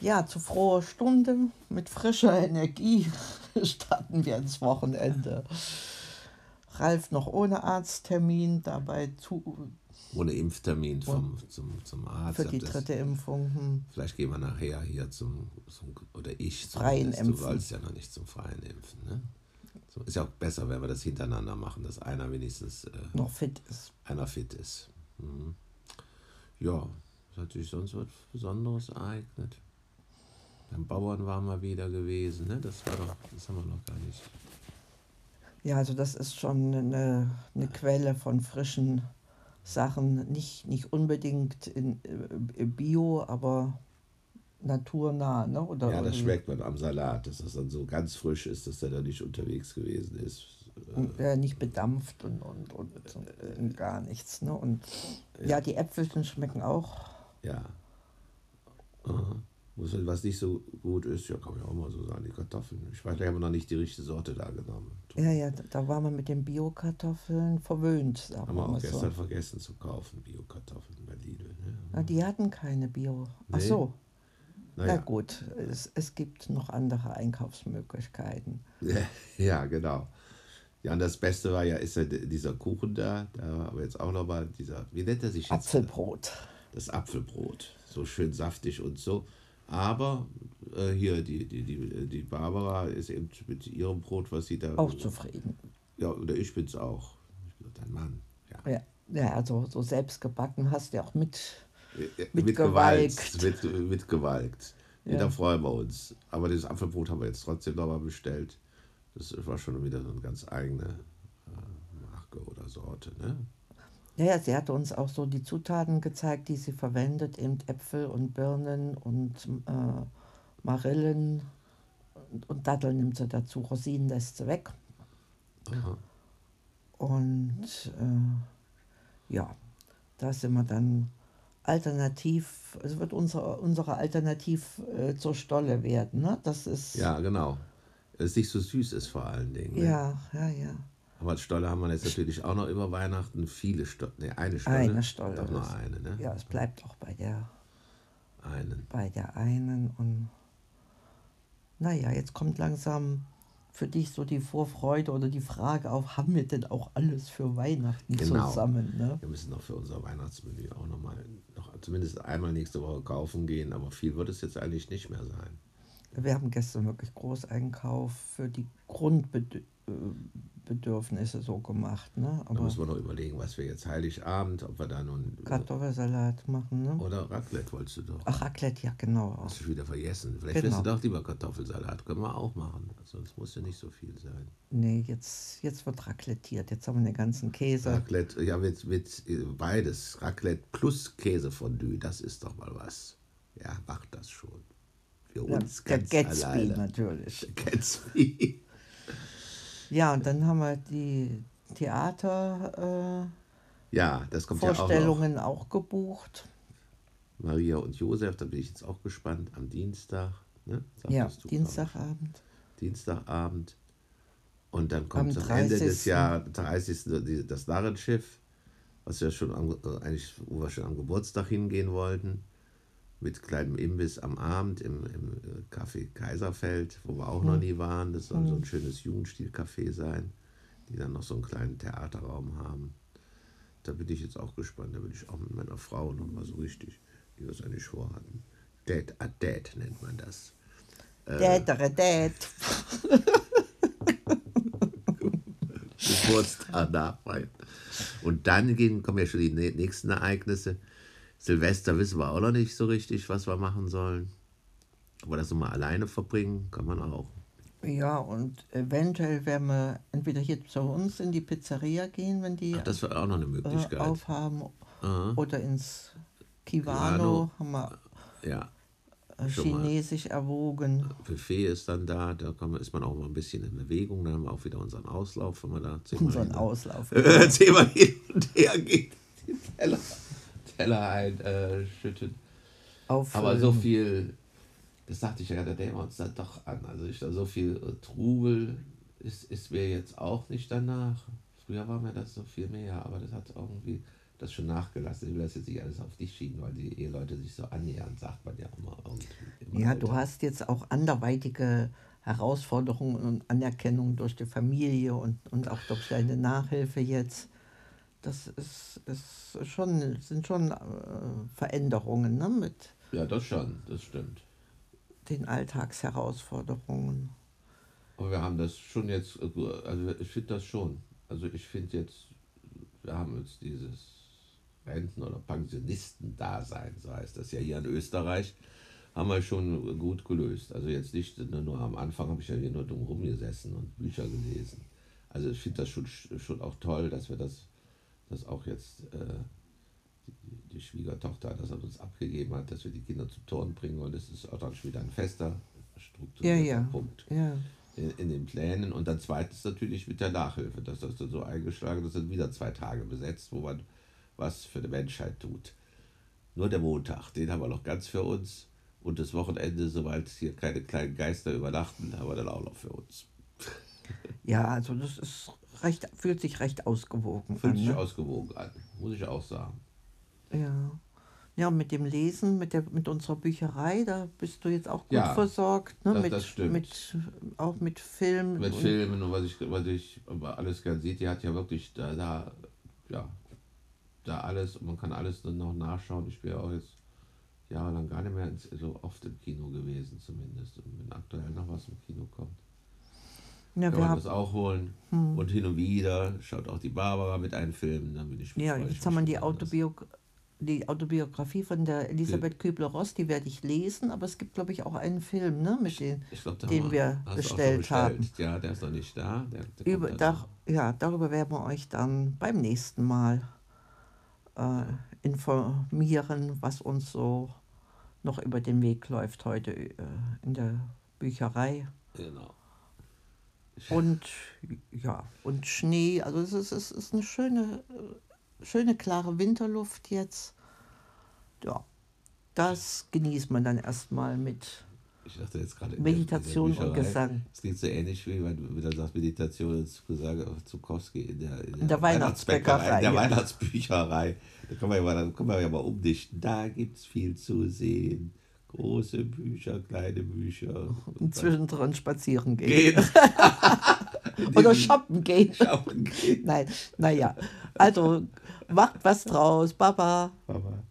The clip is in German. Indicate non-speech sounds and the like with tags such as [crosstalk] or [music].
Ja, zu froher Stunde mit frischer Energie [laughs] starten wir ins Wochenende. Ralf noch ohne Arzttermin, dabei zu, ohne Impftermin vom, zum, zum Arzt. für die Das- dritte Impfung. Hm. Vielleicht gehen wir nachher hier zum, zum oder ich zum Freien Du Impfen. wolltest ja noch nicht zum freien Impfen. Ne? So, ist ja auch besser, wenn wir das hintereinander machen, dass einer wenigstens äh, Noch fit ist. einer fit ist. Mhm. Ja, ist natürlich sonst was Besonderes ereignet. Beim Bauern waren wir wieder gewesen, ne? Das war doch, das haben wir noch gar nicht. Ja, also das ist schon eine, eine Quelle von frischen Sachen. Nicht, nicht unbedingt in, äh, Bio, aber naturnah. Ne? Oder Ja, das schmeckt man am Salat, dass das dann so ganz frisch ist, dass der da nicht unterwegs gewesen ist. Und, äh, nicht bedampft und, und, und, und gar nichts. Ne? Und ja, die Äpfelchen schmecken auch. Ja. Aha. Was nicht so gut ist, ja, kann man ja auch mal so sagen, die Kartoffeln. Ich weiß, wir haben noch nicht die richtige Sorte da genommen. Ja, ja, da- da waren wir mit den Bio-Kartoffeln verwöhnt, sagen Haben wir wir auch gestern so. vergessen zu kaufen, Bio-Kartoffeln bei Lidl. Ne? Na, die hatten keine Bio. Ach Nee. so, na Naja. gut, es, es gibt noch andere Einkaufsmöglichkeiten. [laughs] Ja, genau. Ja, und das Beste war ja, ist ja dieser Kuchen da, da aber jetzt auch nochmal dieser, wie nennt er sich jetzt? Apfelbrot. Das Apfelbrot. So schön saftig und so. Aber äh, hier, die, die, die, die Barbara ist eben mit ihrem Brot, was sie da. Auch zufrieden. Ja, oder ich bin's auch. Ich bin doch dein Mann. Ja. Ja, ja also so selbst gebacken hast du ja auch mit. Mit mit Gewalt. Gewalt. Mit, mit Gewalt. Ja. Ja. Da freuen wir uns. Aber das Apfelbrot haben wir jetzt trotzdem nochmal bestellt. Das war schon wieder so eine ganz eigene äh, Marke oder Sorte. Ne? Ja, ja, sie hatte uns auch so die Zutaten gezeigt, die sie verwendet, eben Äpfel und Birnen und äh, Marillen und, und Datteln nimmt sie dazu, Rosinen lässt sie weg. Aha. Und äh, ja, da sind wir dann alternativ, es wird unsere, unsere Alternativ äh, zur Stolle werden. Ne? Das ist, Ja, genau. Es nicht so süß ist vor allen Dingen. Ne? ja, ja, ja. Aber als Stolle haben wir jetzt natürlich auch noch über Weihnachten viele Stolle. Ne, eine Stolle. Eine Stolle Doch nur eine, ne? Ja, es bleibt auch bei der, Einen. bei der einen. Und naja, jetzt kommt langsam für dich so die Vorfreude oder die Frage auf, haben wir denn auch alles für Weihnachten Genau. zusammen? Ne? Wir müssen noch für unser Weihnachtsmenü auch noch mal, noch zumindest einmal nächste Woche kaufen gehen, aber viel wird es jetzt eigentlich nicht mehr sein. Wir haben gestern wirklich Großeinkauf für die Grundbedürfnisse so gemacht. Ne? Da Aber müssen wir noch überlegen, was wir jetzt Heiligabend, ob wir da nun. Kartoffelsalat machen. Ne? Oder Raclette wolltest du doch. Ach, Raclette, ja, genau. Hast du wieder vergessen. Vielleicht Genau. willst du doch lieber Kartoffelsalat. Können wir auch machen. Sonst muss ja nicht so viel sein. Nee, jetzt, jetzt wird raclettiert. Jetzt haben wir den ganzen Käse. Raclette, ja, mit, mit äh, beides. Raclette plus Käsefondue, das ist doch mal was. Ja, macht das schon. Für Ja, uns der ganz Gatsby alleine. natürlich. Gatsby. Ja, und dann haben wir die Theatervorstellungen äh, Ja, das kommt ja auch. Vorstellungen auch, gebucht. Maria und Josef, da bin ich jetzt auch gespannt. Am Dienstag. Ne? Ja, du. Dienstagabend. Dienstagabend. Und dann kommt Am am Ende des 30.. Jahres, 30. die- das Narrenschiff, was wir schon am, äh, eigentlich, wo wir schon am Geburtstag hingehen wollten, mit kleinem Imbiss am Abend im, im äh, Café Kaiserfeld, wo wir auch noch nie waren. Das soll so ein schönes Jugendstil-Café sein, die dann noch so einen kleinen Theaterraum haben. Da bin ich jetzt auch gespannt. Da will ich auch mit meiner Frau noch mal so richtig, wie wir es eigentlich vorhatten. Date a Date nennt man das. Äh. Dädere Dät. [laughs] Geburtstag nachfeiern. Und dann gehen, kommen ja schon die nä- nächsten Ereignisse. Silvester wissen wir auch noch nicht so richtig, was wir machen sollen. Aber das nochmal alleine verbringen, kann man auch. Ja, und eventuell werden wir entweder hier zu uns in die Pizzeria gehen, wenn die Ach, das wäre auch noch eine äh, Möglichkeit. aufhaben, Aha. oder ins Kivano, haben wir Ja, äh, mal. chinesisch erwogen. Buffet ist dann da, da man, ist man auch mal ein bisschen in Bewegung. Dann haben wir auch wieder unseren Auslauf, wenn wir da zehnmal, Unseren hin, Auslauf. äh, [laughs] zehnmal hin und her geht. Teller, Teller einschütten. Auf, Aber so viel, das sagte ich ja, da denken wir uns dann doch an. Also ich, so viel äh, Trubel ist, ist mir jetzt auch nicht danach. Früher war mir das so viel mehr, aber das hat irgendwie das schon nachgelassen. Ich will das jetzt nicht alles auf dich schieben, weil die Eheleute sich so annähern, sagt man ja immer. irgendwie. Ja, du hast jetzt auch anderweitige Herausforderungen und Anerkennung durch die Familie und, und auch durch deine Nachhilfe jetzt. Das ist, ist schon, sind schon äh, Veränderungen ne, mit Ja, das schon, das stimmt. den Alltagsherausforderungen. Aber wir haben das schon jetzt, äh, also ich finde das schon. Also ich finde jetzt, wir haben jetzt dieses Renten- oder Pensionistendasein, so heißt das ja hier in Österreich, haben wir schon gut gelöst. Also jetzt nicht nur am Anfang habe ich ja hier nur dumm rumgesessen und Bücher gelesen. Also ich finde das schon, schon auch toll, dass wir das, das auch jetzt äh, die, die Schwiegertochter das an uns abgegeben hat, dass wir die Kinder zum Turnen bringen und das ist auch dann schon wieder ein fester, Ja, strukturierter ja. Punkt Ja, in, in den Plänen. Und dann zweitens natürlich mit der Nachhilfe, dass das dann so eingeschlagen ist, sind wieder zwei Tage besetzt, wo man was für die Menschheit tut. Nur der Montag, den haben wir noch ganz für uns. Und das Wochenende, sobald hier keine kleinen Geister übernachten, haben wir dann auch noch für uns. ja also das ist recht, fühlt sich recht ausgewogen Fühlt an. sich Ne? ausgewogen an, muss ich auch sagen. Ja. Ja, mit dem Lesen, mit, der, mit unserer Bücherei, da bist du jetzt auch gut Ja, versorgt. Ne? das- mit, das stimmt. Mit, auch mit Film. Mit und- Filmen und was ich, was ich alles gern sieht, die hat ja wirklich da, da, ja, da alles und man kann alles dann noch nachschauen. Ich bin ja auch jetzt jahrelang gar nicht mehr so oft im Kino gewesen, zumindest. Und wenn aktuell noch was im Kino kommt, Ja, kann wir man das auch holen. Und hin und wieder schaut auch die Barbara mit einem Film, dann bin ich ja, jetzt haben wir die. Autobiog die Autobiografie von der Elisabeth Kübler-Ross, die werde ich lesen, aber es gibt, glaube ich, auch einen Film, ne, mit den, glaub, den wir schon bestellt haben. Ja, der ist noch nicht da. Der, der Über, da, ja, darüber werden wir euch dann beim nächsten Mal äh, informieren, was uns so noch über den Weg läuft heute äh, in der Bücherei. Genau. Und ja, und Schnee, also es ist, es ist eine schöne, äh, schöne klare Winterluft jetzt. Ja, das genießt man dann erstmal mit Ich dachte jetzt gerade in der- in der Meditation und Gesang. Es klingt so ähnlich wie wenn du sagst Meditation und Zusage auf Zukowski in der, in der Weihnachtsbäckerei, in der ja. Weihnachtsbücherei. Da kann man ja mal, da kann man ja mal umdichten. Da gibt es viel zu sehen. Große Bücher, kleine Bücher. Und zwischendrin spazieren gehen. Gehen. [laughs] [laughs] Oder shoppen gehen. Shoppen gehen. Nein, naja. Also macht was draus. Baba. Aber